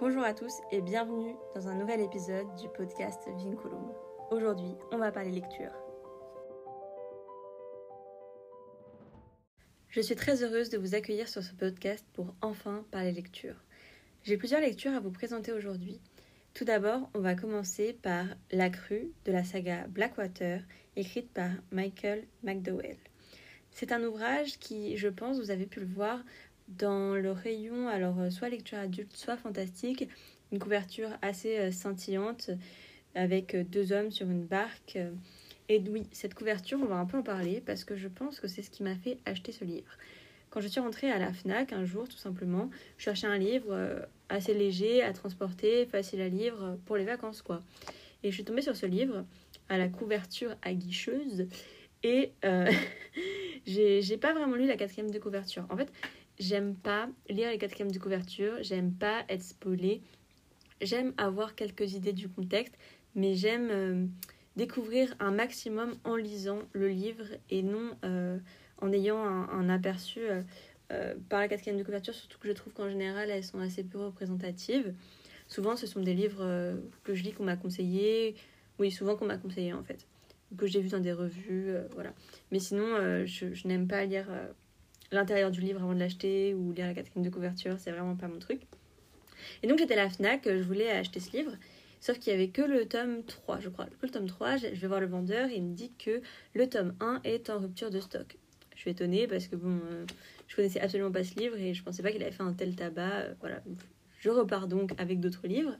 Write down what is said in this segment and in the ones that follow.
Bonjour à tous et bienvenue dans un nouvel épisode du podcast Vinculum. Aujourd'hui, on va parler lecture. Je suis très heureuse de vous accueillir sur ce podcast pour enfin parler lecture. J'ai plusieurs lectures à vous présenter aujourd'hui. Tout d'abord, on va commencer par La Crue de la saga Blackwater, écrite par Michael McDowell. C'est un ouvrage qui, je pense, vous avez pu le voir, dans le rayon, alors euh, soit lecture adulte, soit fantastique, une couverture assez euh, scintillante avec euh, deux hommes sur une barque. Et oui, cette couverture, on va un peu en parler parce que je pense que c'est ce qui m'a fait acheter ce livre. Quand je suis rentrée à la FNAC un jour, tout simplement, je cherchais un livre assez léger à transporter, facile à lire pour les vacances, quoi. Et je suis tombée sur ce livre à la couverture aguicheuse et j'ai pas vraiment lu la quatrième de couverture. En fait, J'aime pas lire les quatrièmes de couverture, j'aime pas être spoilée, j'aime avoir quelques idées du contexte, mais j'aime euh, découvrir un maximum en lisant le livre et non euh, en ayant un, aperçu euh, par la quatrième de couverture, surtout que je trouve qu'en général elles sont assez peu représentatives. Souvent ce sont des livres que je lis qu'on m'a conseillé, oui souvent qu'on m'a conseillé en fait, que j'ai vu dans des revues, voilà. Mais sinon je n'aime pas lire l'intérieur du livre avant de l'acheter ou lire la quatrième de couverture, c'est vraiment pas mon truc. Et donc j'étais à la FNAC, je voulais acheter ce livre, sauf qu'il y avait que le tome 3, je crois. Que le tome 3, je vais voir le vendeur et il me dit que le tome 1 est en rupture de stock. Je suis étonnée parce que bon, euh, je connaissais absolument pas ce livre et je pensais pas qu'il avait fait un tel tabac. Euh, voilà, je repars donc avec d'autres livres.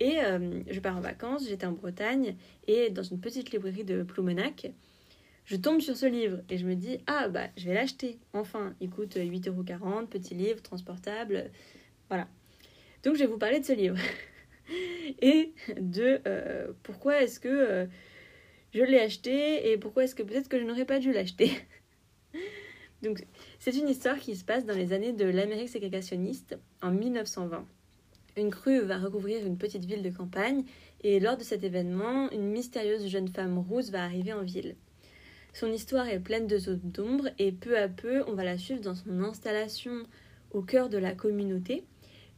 Et euh, je pars en vacances, j'étais en Bretagne et dans une petite librairie de Ploumenac, je tombe sur ce livre et je me dis ah bah je vais l'acheter. Enfin il coûte 8,40€, petit livre transportable voilà. Donc je vais vous parler de ce livre. Et de euh, pourquoi est-ce que euh, je l'ai acheté et pourquoi est-ce que peut-être que je n'aurais pas dû l'acheter. Donc c'est une histoire qui se passe dans les années de l'Amérique ségrégationniste en 1920 une crue va recouvrir une petite ville de campagne et lors de cet événement une mystérieuse jeune femme rousse va arriver en ville son histoire est pleine de zones d'ombre et peu à peu, on va la suivre dans son installation au cœur de la communauté,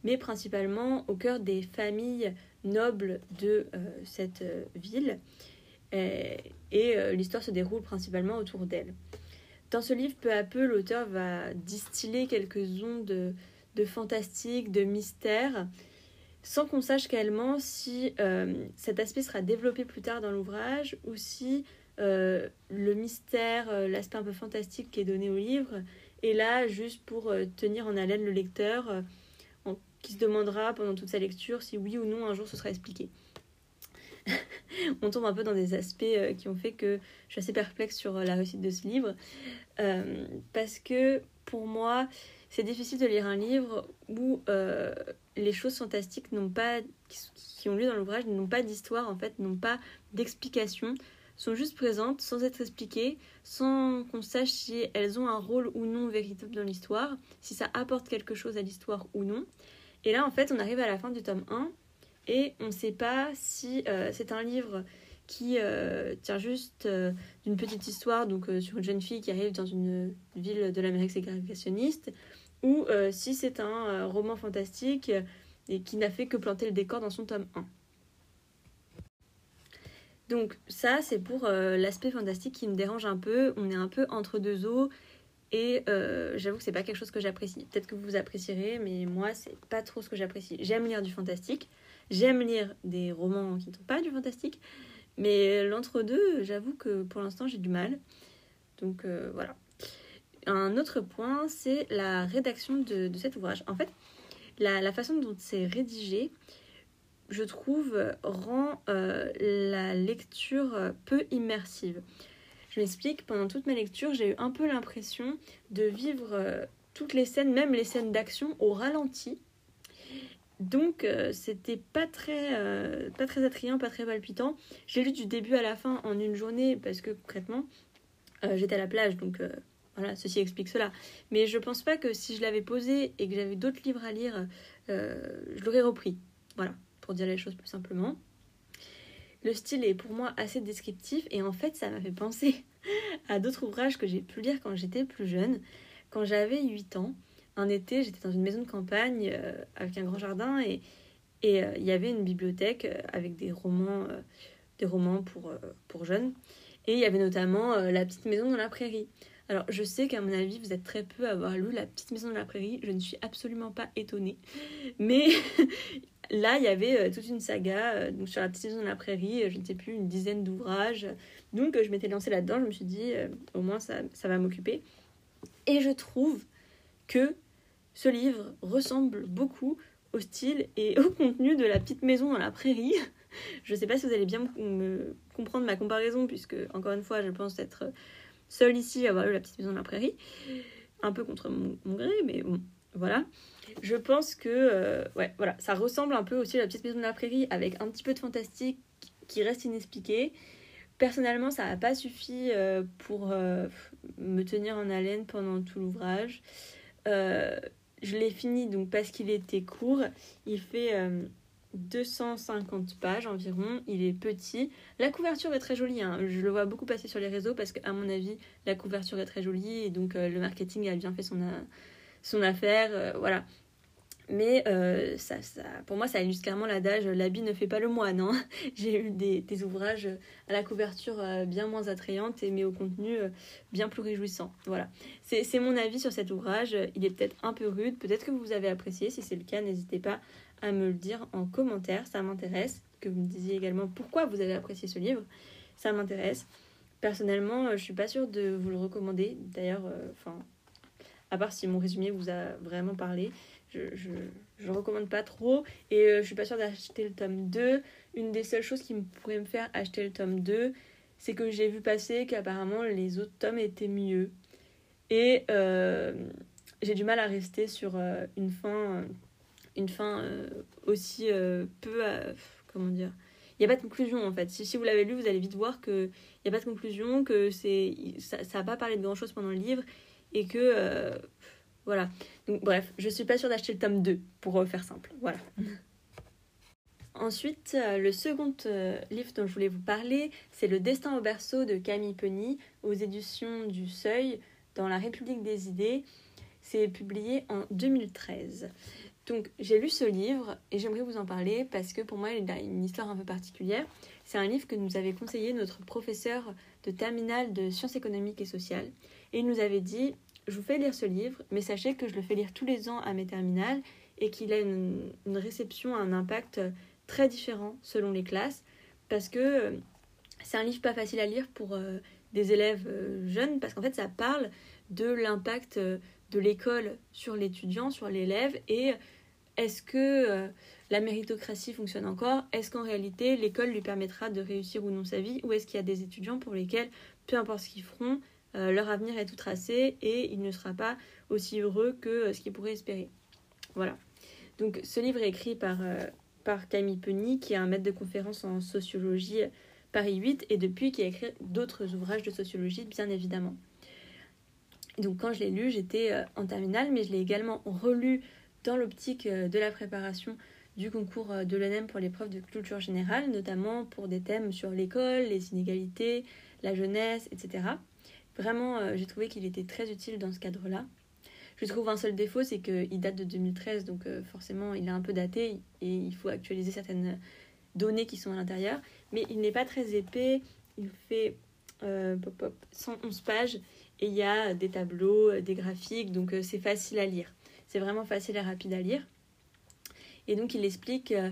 mais principalement au cœur des familles nobles de euh, cette euh, ville. Et, euh, l'histoire se déroule principalement autour d'elle. Dans ce livre, peu à peu, l'auteur va distiller quelques ondes de, de fantastique, de mystère, sans qu'on sache réellement si cet aspect sera développé plus tard dans l'ouvrage ou si euh, le mystère, euh, l'aspect un peu fantastique qui est donné au livre, est là juste pour euh, tenir en haleine le lecteur qui se demandera pendant toute sa lecture si oui ou non un jour ce sera expliqué. on tombe un peu dans des aspects qui ont fait que je suis assez perplexe sur la réussite de ce livre. parce que pour moi, c'est difficile de lire un livre où les choses fantastiques n'ont pas, qui, qui ont lieu dans l'ouvrage n'ont pas d'histoire, en fait, n'ont pas d'explication sont juste présentes sans être expliquées, sans qu'on sache si elles ont un rôle ou non véritable dans l'histoire, si ça apporte quelque chose à l'histoire ou non. Et là, en fait, on arrive à la fin du tome 1 et on ne sait pas si euh, c'est un livre qui euh, tient juste euh, d'une petite histoire, donc sur une jeune fille qui arrive dans une ville de l'Amérique ségrégationniste, ou si c'est un roman fantastique et qui n'a fait que planter le décor dans son tome 1. Donc ça, c'est pour euh, l'aspect fantastique qui me dérange un peu. On est un peu entre deux eaux et euh, j'avoue que c'est pas quelque chose que j'apprécie. Peut-être que vous apprécierez, mais moi, c'est pas trop ce que j'apprécie. J'aime lire du fantastique, j'aime lire des romans qui ne sont pas du fantastique, mais l'entre-deux, j'avoue que pour l'instant, j'ai du mal. Donc euh, voilà. Un autre point, c'est la rédaction de, cet ouvrage. En fait, la, la façon dont c'est rédigé, je trouve, rend euh, la lecture euh, peu immersive. Je m'explique, pendant toute ma lecture, j'ai eu un peu l'impression de vivre euh, toutes les scènes, même les scènes d'action, au ralenti. Donc c'était pas très, pas très attrayant, pas très palpitant. J'ai lu du début à la fin en une journée parce que concrètement j'étais à la plage, donc voilà, ceci explique cela. Mais je pense pas que si je l'avais posé et que j'avais d'autres livres à lire, je l'aurais repris. Voilà, pour dire les choses plus simplement. Le style est pour moi assez descriptif et en fait ça m'a fait penser à d'autres ouvrages que j'ai pu lire quand j'étais plus jeune. Quand j'avais 8 ans, un été, j'étais dans une maison de campagne avec un grand jardin et et il y avait une bibliothèque avec des romans, des romans pour, pour jeunes. Et il y avait notamment La petite maison dans la prairie. Alors, je sais qu'à mon avis, vous êtes très peu à avoir lu La petite maison de la prairie. Je ne suis absolument pas étonnée. Mais là, il y avait euh, toute une saga euh, sur La petite maison de la prairie, euh, je ne sais plus, une dizaine d'ouvrages. Donc, je m'étais lancée là-dedans. Je me suis dit, au moins, ça, va m'occuper. Et je trouve que ce livre ressemble beaucoup au style et au contenu de La petite maison dans la prairie. Je ne sais pas si vous allez bien me comprendre ma comparaison, puisque, encore une fois, je pense être seule ici à avoir eu la petite maison de la prairie. Un peu contre mon, gré, mais bon, voilà. Je pense que euh, ouais, voilà, ça ressemble un peu aussi à la petite maison de la prairie avec un petit peu de fantastique qui reste inexpliqué. Personnellement, ça n'a pas suffi euh, pour euh, me tenir en haleine pendant tout l'ouvrage. je l'ai fini donc parce qu'il était court. Il fait 250 pages environ, il est petit. La couverture est très jolie, hein. je le vois beaucoup passer sur les réseaux parce qu'à mon avis, la couverture est très jolie et donc le marketing a bien fait son, son affaire, euh, voilà. Mais euh, ça, ça, pour moi, ça illustre clairement l'adage l'habit ne fait pas le moine. Hein. J'ai eu des, ouvrages à la couverture bien moins attrayante, mais au contenu bien plus réjouissant. Voilà. C'est mon avis sur cet ouvrage. Il est peut-être un peu rude, peut-être que vous avez apprécié. Si c'est le cas, n'hésitez pas à me le dire en commentaire, ça m'intéresse. Que vous me disiez également pourquoi vous avez apprécié ce livre, ça m'intéresse. Personnellement, euh, je suis pas sûre de vous le recommander. D'ailleurs, euh, enfin, à part si mon résumé vous a vraiment parlé, je, je, je recommande pas trop. Et euh, je suis pas sûre d'acheter le tome 2. Une des seules choses qui me pourrait me faire acheter le tome 2, c'est que j'ai vu passer qu'apparemment les autres tomes étaient mieux. Et j'ai du mal à rester sur une fin une fin euh, aussi euh, peu. comment dire Il n'y a pas de conclusion en fait. Si, si vous l'avez lu, vous allez vite voir qu'il n'y a pas de conclusion, que ça n'a pas parlé de grand chose pendant le livre et que. Euh, voilà. Donc, bref, je suis pas sûre d'acheter le tome 2 pour faire simple. Voilà. Ensuite, le second livre dont je voulais vous parler, c'est Le Destin au berceau de Camille Penny aux éditions du Seuil dans La République des idées. C'est publié en 2013. Donc j'ai lu ce livre et j'aimerais vous en parler parce que pour moi il a une histoire un peu particulière. C'est un livre que nous avait conseillé notre professeur de terminale de sciences économiques et sociales. Et il nous avait dit, je vous fais lire ce livre, mais sachez que je le fais lire tous les ans à mes terminales et qu'il a une, réception, un impact très différent selon les classes parce que euh, c'est un livre pas facile à lire pour euh, des élèves euh, jeunes parce qu'en fait ça parle de l'impact de l'école sur l'étudiant, sur l'élève, et est-ce que la méritocratie fonctionne encore? Est-ce qu'en réalité l'école lui permettra de réussir ou non sa vie? Ou est-ce qu'il y a des étudiants pour lesquels, peu importe ce qu'ils feront, euh, leur avenir est tout tracé et il ne sera pas aussi heureux que euh, ce qu'ils pourraient espérer Voilà. Donc ce livre est écrit par, par Camille Penny, qui est un maître de conférence en sociologie Paris 8, et depuis qui a écrit d'autres ouvrages de sociologie, bien évidemment. Donc quand je l'ai lu, j'étais euh, en terminale, mais je l'ai également relu dans l'optique euh, de la préparation du concours euh, de l'ENEM pour l'épreuve de culture générale, notamment pour des thèmes sur l'école, les inégalités, la jeunesse, etc. Vraiment, j'ai trouvé qu'il était très utile dans ce cadre-là. Je trouve un seul défaut, c'est qu'il date de 2013, donc forcément il est un peu daté et il faut actualiser certaines données qui sont à l'intérieur. Mais il n'est pas très épais, il fait pop, pop, 111 pages et il y a des tableaux, euh, des graphiques, donc euh, c'est facile à lire. C'est vraiment facile et rapide à lire. Et donc il explique euh,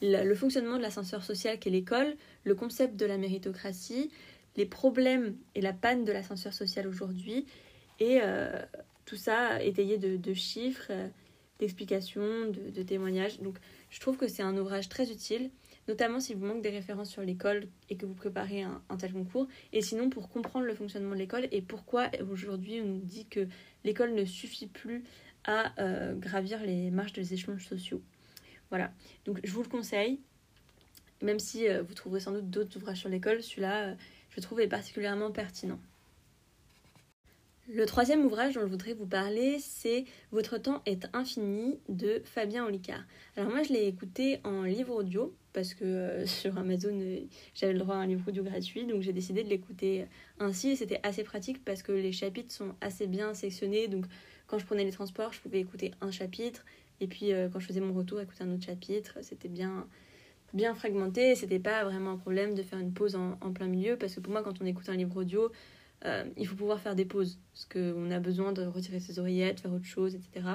le fonctionnement de l'ascenseur social qu'est l'école, le concept de la méritocratie, les problèmes et la panne de l'ascenseur social aujourd'hui, et tout ça étayé de, chiffres, d'explications, de, témoignages. Donc je trouve que c'est un ouvrage très utile notamment si vous manquez des références sur l'école et que vous préparez un, tel concours, et sinon pour comprendre le fonctionnement de l'école et pourquoi aujourd'hui on nous dit que l'école ne suffit plus à euh, gravir les marches des échelons sociaux. Voilà, donc je vous le conseille, même si euh, vous trouverez sans doute d'autres ouvrages sur l'école, celui-là, euh, je trouve, est particulièrement pertinent. Le troisième ouvrage dont je voudrais vous parler, c'est Votre temps est infini de Fabien Olicard. Alors moi je l'ai écouté en livre audio parce que euh, sur Amazon euh, j'avais le droit à un livre audio gratuit donc j'ai décidé de l'écouter ainsi et c'était assez pratique parce que les chapitres sont assez bien sectionnés donc quand je prenais les transports, je pouvais écouter un chapitre, et puis euh, quand je faisais mon retour, écouter un autre chapitre. C'était bien, bien fragmenté, c'était pas vraiment un problème de faire une pause en, plein milieu, parce que pour moi, quand on écoute un livre audio, euh, il faut pouvoir faire des pauses, parce qu'on a besoin de retirer ses oreillettes, faire autre chose, etc.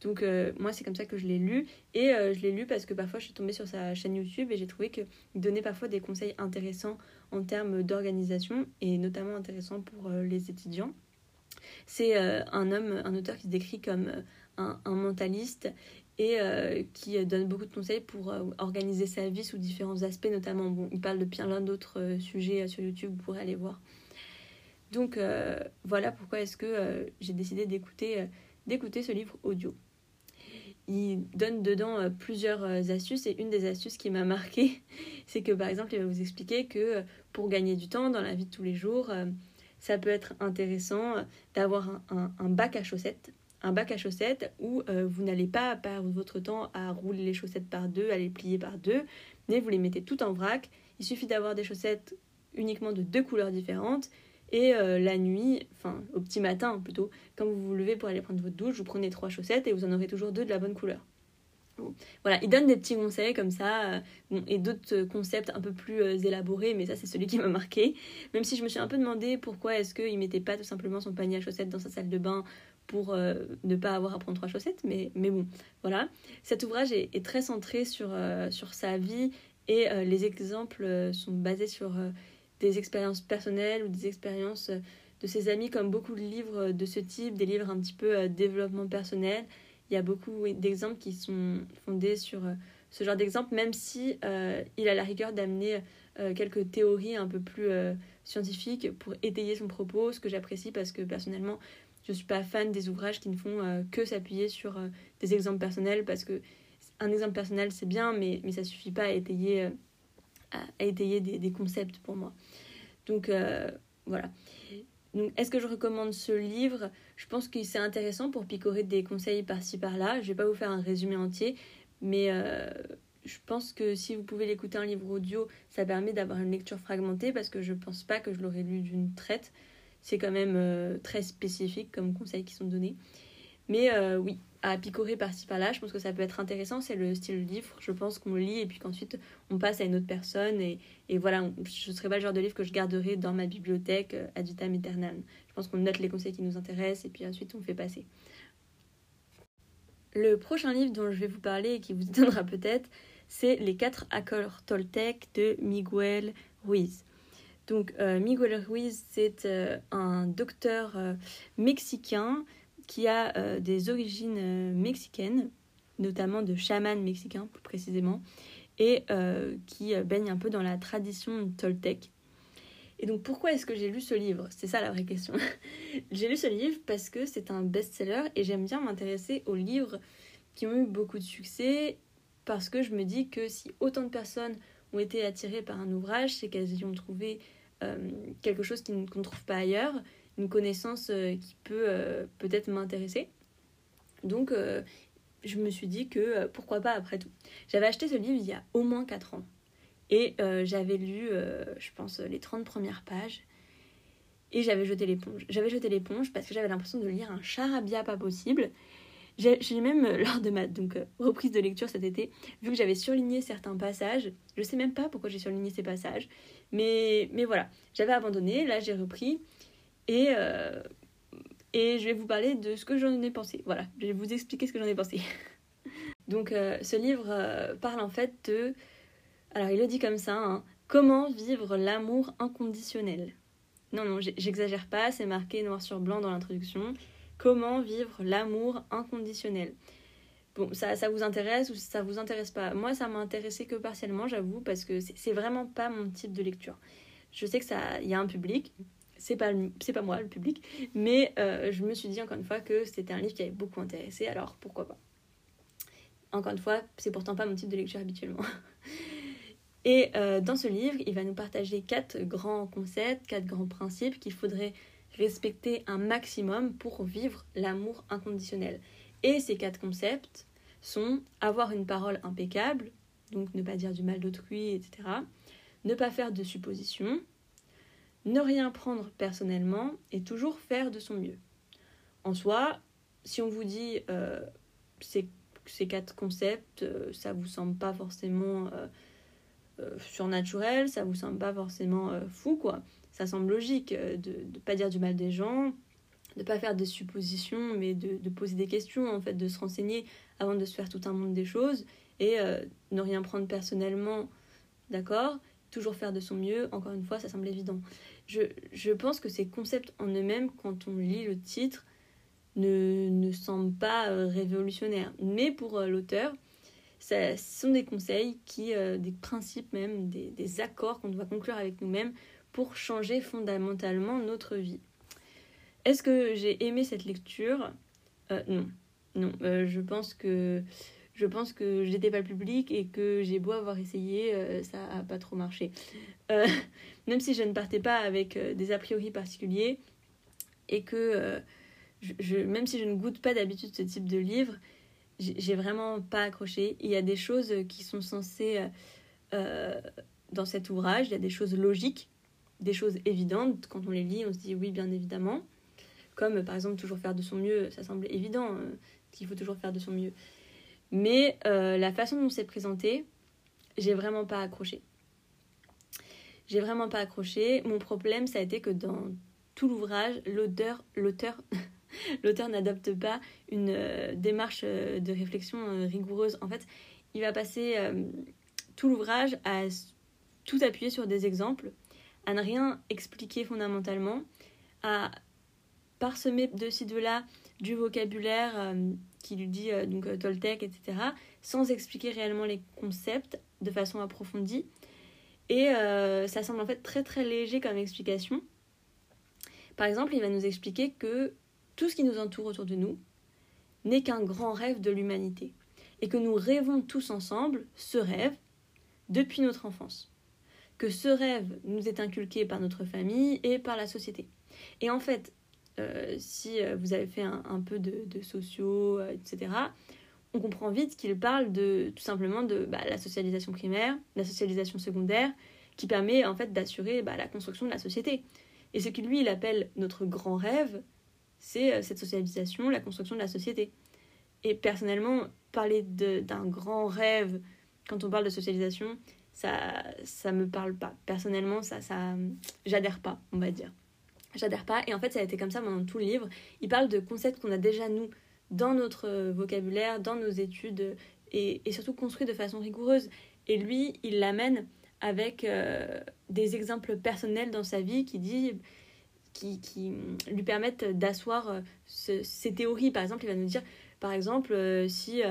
Donc euh, moi c'est comme ça que je l'ai lu et je l'ai lu parce que parfois je suis tombée sur sa chaîne YouTube et j'ai trouvé qu'il donnait parfois des conseils intéressants en termes d'organisation et notamment intéressants pour les étudiants. C'est un homme, un auteur qui se décrit comme un, mentaliste et euh, qui donne beaucoup de conseils pour euh, organiser sa vie sous différents aspects, notamment, bon, il parle de plein d'autres euh, sujets sur YouTube, vous pourrez aller voir. Donc voilà pourquoi est-ce que j'ai décidé d'écouter d'écouter ce livre audio. Il donne dedans plusieurs astuces et une des astuces qui m'a marqué, c'est que par exemple, il va vous expliquer que pour gagner du temps dans la vie de tous les jours, ça peut être intéressant d'avoir un bac à chaussettes un bac à chaussettes où euh, vous n'allez pas perdre votre temps à rouler les chaussettes par deux, à les plier par deux, mais vous les mettez tout en vrac. Il suffit d'avoir des chaussettes uniquement de deux couleurs différentes. Et euh, la nuit, enfin au petit matin plutôt, quand vous vous levez pour aller prendre votre douche, vous prenez trois chaussettes et vous en aurez toujours deux de la bonne couleur. Voilà, il donne des petits conseils comme ça, euh, et d'autres concepts un peu plus élaborés, mais ça c'est celui qui m'a marqué. Même si je me suis un peu demandé pourquoi est-ce qu'il mettait pas tout simplement son panier à chaussettes dans sa salle de bain pour euh, ne pas avoir à prendre trois chaussettes, mais, mais bon, voilà. Cet ouvrage est, très centré sur, euh, sur sa vie et euh, les exemples sont basés sur des expériences personnelles ou des expériences de ses amis, comme beaucoup de livres de ce type, des livres un petit peu développement personnel. Il y a beaucoup d'exemples qui sont fondés sur ce genre d'exemples, même si il a la rigueur d'amener quelques théories un peu plus scientifiques pour étayer son propos, ce que j'apprécie parce que personnellement, je suis pas fan des ouvrages qui ne font euh, que s'appuyer sur euh, des exemples personnels parce que un exemple personnel c'est bien, mais, mais ça suffit pas à étayer, euh, étayer des, concepts pour moi. Donc voilà. Donc, est-ce que je recommande ce livre? Je pense que c'est intéressant pour picorer des conseils par-ci par-là. Je vais pas vous faire un résumé entier, mais je pense que si vous pouvez l'écouter un livre audio, ça permet d'avoir une lecture fragmentée parce que je pense pas que je l'aurais lu d'une traite c'est quand même euh, très spécifique comme conseils qui sont donnés. Mais euh, oui, à picorer par-ci par-là, je pense que ça peut être intéressant. C'est le style livre, je pense qu'on lit et puis qu'ensuite on passe à une autre personne. Et, voilà, je ne serais pas le genre de livre que je garderai dans ma bibliothèque euh, ad vitam aeternam. Je pense qu'on note les conseils qui nous intéressent et puis ensuite on fait passer. Le prochain livre dont je vais vous parler et qui vous étonnera peut-être, c'est Les quatre accords Toltec de Miguel Ruiz. Donc euh, Miguel Ruiz, c'est euh, un docteur euh, mexicain qui a des origines mexicaines, notamment de chaman mexicain plus précisément, et qui baigne un peu dans la tradition toltèque. Et donc pourquoi est-ce que j'ai lu ce livre? C'est ça la vraie question. j'ai lu ce livre parce que c'est un best-seller et j'aime bien m'intéresser aux livres qui ont eu beaucoup de succès parce que je me dis que si autant de personnes ont été attirées par un ouvrage, c'est qu'elles y ont trouvé euh, quelque chose qu'on ne trouve pas ailleurs, une connaissance euh, qui peut euh, peut-être m'intéresser. Donc je me suis dit que pourquoi pas après tout. J'avais acheté ce livre il y a au moins 4 ans. Et j'avais lu, je pense, les 30 premières pages. Et j'avais jeté l'éponge. J'avais jeté l'éponge parce que j'avais l'impression de lire un charabia pas possible. J'ai même, euh, lors de ma donc, euh, reprise de lecture cet été, vu que j'avais surligné certains passages, je sais même pas pourquoi j'ai surligné ces passages, mais, mais voilà, j'avais abandonné, là j'ai repris, et, euh, et je vais vous parler de ce que j'en ai pensé. Voilà, je vais vous expliquer ce que j'en ai pensé. donc ce livre parle en fait de... Alors il le dit comme ça, hein, comment vivre l'amour inconditionnel? Non, non, j'exagère pas, c'est marqué noir sur blanc dans l'introduction. Comment vivre l'amour inconditionnel Bon, ça, vous intéresse ou ça vous intéresse pas? Moi, ça m'a intéressé que partiellement, j'avoue, parce que c'est vraiment pas mon type de lecture. Je sais que ça, il y a un public, c'est pas pas moi le public, mais euh, je me suis dit encore une fois que c'était un livre qui avait beaucoup intéressé, alors pourquoi pas? Encore une fois, c'est pourtant pas mon type de lecture habituellement. Et euh, dans ce livre, il va nous partager quatre grands concepts, quatre grands principes qu'il faudrait respecter un maximum pour vivre l'amour inconditionnel. Et ces quatre concepts sont avoir une parole impeccable, donc ne pas dire du mal d'autrui, etc. Ne pas faire de suppositions, ne rien prendre personnellement et toujours faire de son mieux. En soi, si on vous dit ces, ces, quatre concepts, ça vous semble pas forcément surnaturel, ça vous semble pas forcément fou, quoi. Ça semble logique de ne pas dire du mal des gens, de pas faire des suppositions, mais de, poser des questions, en fait, de se renseigner avant de se faire tout un monde des choses et ne rien prendre personnellement, d'accord? Toujours faire de son mieux, encore une fois, ça semble évident. Je, pense que ces concepts en eux-mêmes, quand on lit le titre, ne, ne semblent pas euh, révolutionnaires. Mais pour euh, l'auteur, ce sont des conseils, qui, euh, des principes même, des accords qu'on doit conclure avec nous-mêmes pour changer fondamentalement notre vie. Est-ce que j'ai aimé cette lecture? Non. Non, je pense que je pense que j'étais pas le public et que j'ai beau avoir essayé, euh, ça a pas trop marché. Euh, même si je ne partais pas avec euh, des a priori particuliers et que même si je ne goûte pas d'habitude ce type de livre, j'ai vraiment pas accroché. Il y a des choses qui sont censées dans cet ouvrage, il y a des choses logiques, des choses évidentes. Quand on les lit, on se dit oui, bien évidemment. Comme par exemple toujours faire de son mieux, ça semble évident qu'il faut toujours faire de son mieux. Mais euh, la façon dont c'est présenté, j'ai vraiment pas accroché. J'ai vraiment pas accroché. Mon problème, ça a été que dans tout l'ouvrage, l'auteur, l'auteur, l'auteur n'adopte pas une euh, démarche euh, de réflexion rigoureuse. En fait, il va passer tout l'ouvrage à tout appuyer sur des exemples, à ne rien expliquer fondamentalement, à parsemer de ci de là du vocabulaire qui lui dit euh, donc euh, Toltec, etc., sans expliquer réellement les concepts de façon approfondie. Et euh, ça semble en fait très très léger comme explication. Par exemple, il va nous expliquer que tout ce qui nous entoure autour de nous n'est qu'un grand rêve de l'humanité. Et que nous rêvons tous ensemble ce rêve depuis notre enfance. Que ce rêve nous est inculqué par notre famille et par la société. Et en fait, euh, si euh, vous avez fait un, peu de, sociaux, euh, etc., on comprend vite qu'il parle de tout simplement de bah, la socialisation primaire, la socialisation secondaire, qui permet en fait d'assurer bah, la construction de la société. Et ce qu'il lui il appelle notre grand rêve, c'est cette socialisation, la construction de la société. Et personnellement, parler d'un grand rêve quand on parle de socialisation, ça ça me parle pas. Personnellement, ça ça j'adhère pas, on va dire j'adhère pas. Et en fait, ça a été comme ça pendant tout le livre. Il parle de concepts qu'on a déjà, nous, dans notre vocabulaire, dans nos études, et, et surtout construits de façon rigoureuse. Et lui, il l'amène avec euh, des exemples personnels dans sa vie qui dit qui, qui lui permettent d'asseoir euh, ses théories. Par exemple, il va nous dire, par exemple, si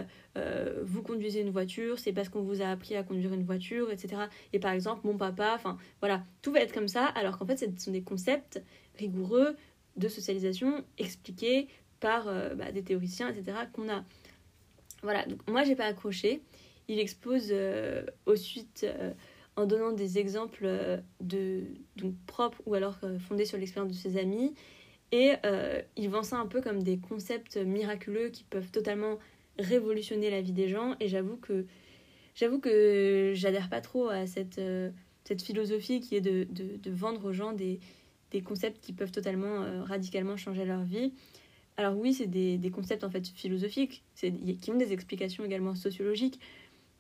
vous conduisez une voiture, c'est parce qu'on vous a appris à conduire une voiture, etc. Et par exemple, mon papa, enfin voilà, tout va être comme ça, alors qu'en fait, ce sont des concepts rigoureux de socialisation expliqués par euh, bah, des théoriciens, etc. qu'on a. Voilà, donc moi j'ai pas accroché. Il expose euh, au suite euh, en donnant des exemples de donc propres ou alors fondés sur l'expérience de ses amis. Et il vend ça un peu comme des concepts miraculeux qui peuvent totalement révolutionner la vie des gens. Et j'avoue que j'avoue que j'adhère pas trop à cette, cette philosophie qui est de, de, vendre aux gens des, des concepts qui peuvent totalement, euh, radicalement changer leur vie. Alors oui, c'est des, des, concepts en fait philosophiques, qui ont des explications également sociologiques,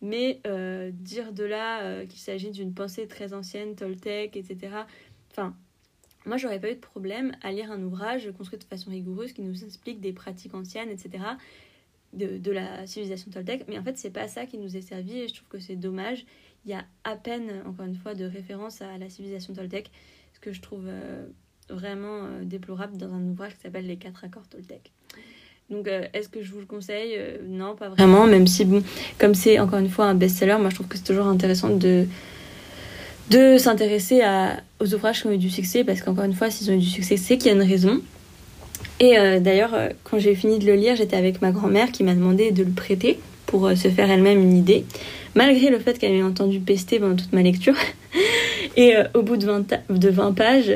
mais euh, dire de là euh, qu'il s'agit d'une pensée très ancienne, Toltec, etc. Enfin, moi j'aurais pas eu de problème à lire un ouvrage construit de façon rigoureuse qui nous explique des pratiques anciennes, etc. De, la civilisation Toltec, mais en fait c'est pas ça qui nous est servi et je trouve que c'est dommage. Il y a à peine, encore une fois, de référence à la civilisation Toltec que je trouve euh, vraiment euh, déplorable dans un ouvrage qui s'appelle Les quatre accords Toltec. Donc, euh, est-ce que je vous le conseille? Non, pas vraiment. Même si, bon, comme c'est encore une fois un best-seller, moi je trouve que c'est toujours intéressant de, de s'intéresser aux ouvrages qui ont eu du succès, parce qu'encore une fois, s'ils ont eu du succès, c'est qu'il y a une raison. Et d'ailleurs, quand j'ai fini de le lire, j'étais avec ma grand-mère qui m'a demandé de le prêter pour se faire elle-même une idée, malgré le fait qu'elle ait entendu pester pendant toute ma lecture. Et euh, au bout de 20, de 20 pages,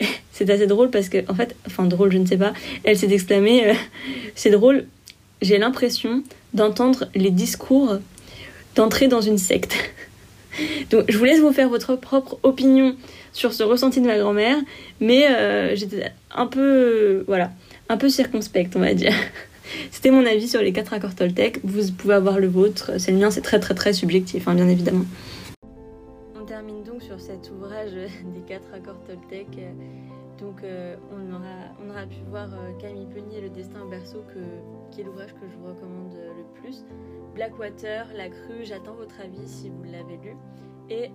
c'est assez drôle parce que, en fait, enfin drôle, je ne sais pas, elle s'est exclamée, euh, c'est drôle, j'ai l'impression d'entendre les discours d'entrer dans une secte. Donc je vous laisse vous faire votre propre opinion sur ce ressenti de ma grand-mère, mais euh, j'étais un peu, voilà, un peu circonspecte, on va dire. C'était mon avis sur les quatre accords Toltec. Vous pouvez avoir le vôtre. C'est le mien, c'est très très très subjectif, hein, bien évidemment. On termine donc sur cet ouvrage des quatre accords Toltec. Donc euh, on, aura, on aura pu voir euh, Camille Peunier, Le destin au berceau, qui est l'ouvrage que je vous recommande le plus. Blackwater, La crue, j'attends votre avis si vous l'avez lu. Et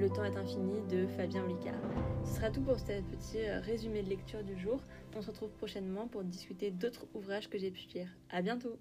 Le temps est infini de Fabien Olicard. Ce sera tout pour ce petit résumé de lecture du jour. On se retrouve prochainement pour discuter d'autres ouvrages que j'ai pu lire. À bientôt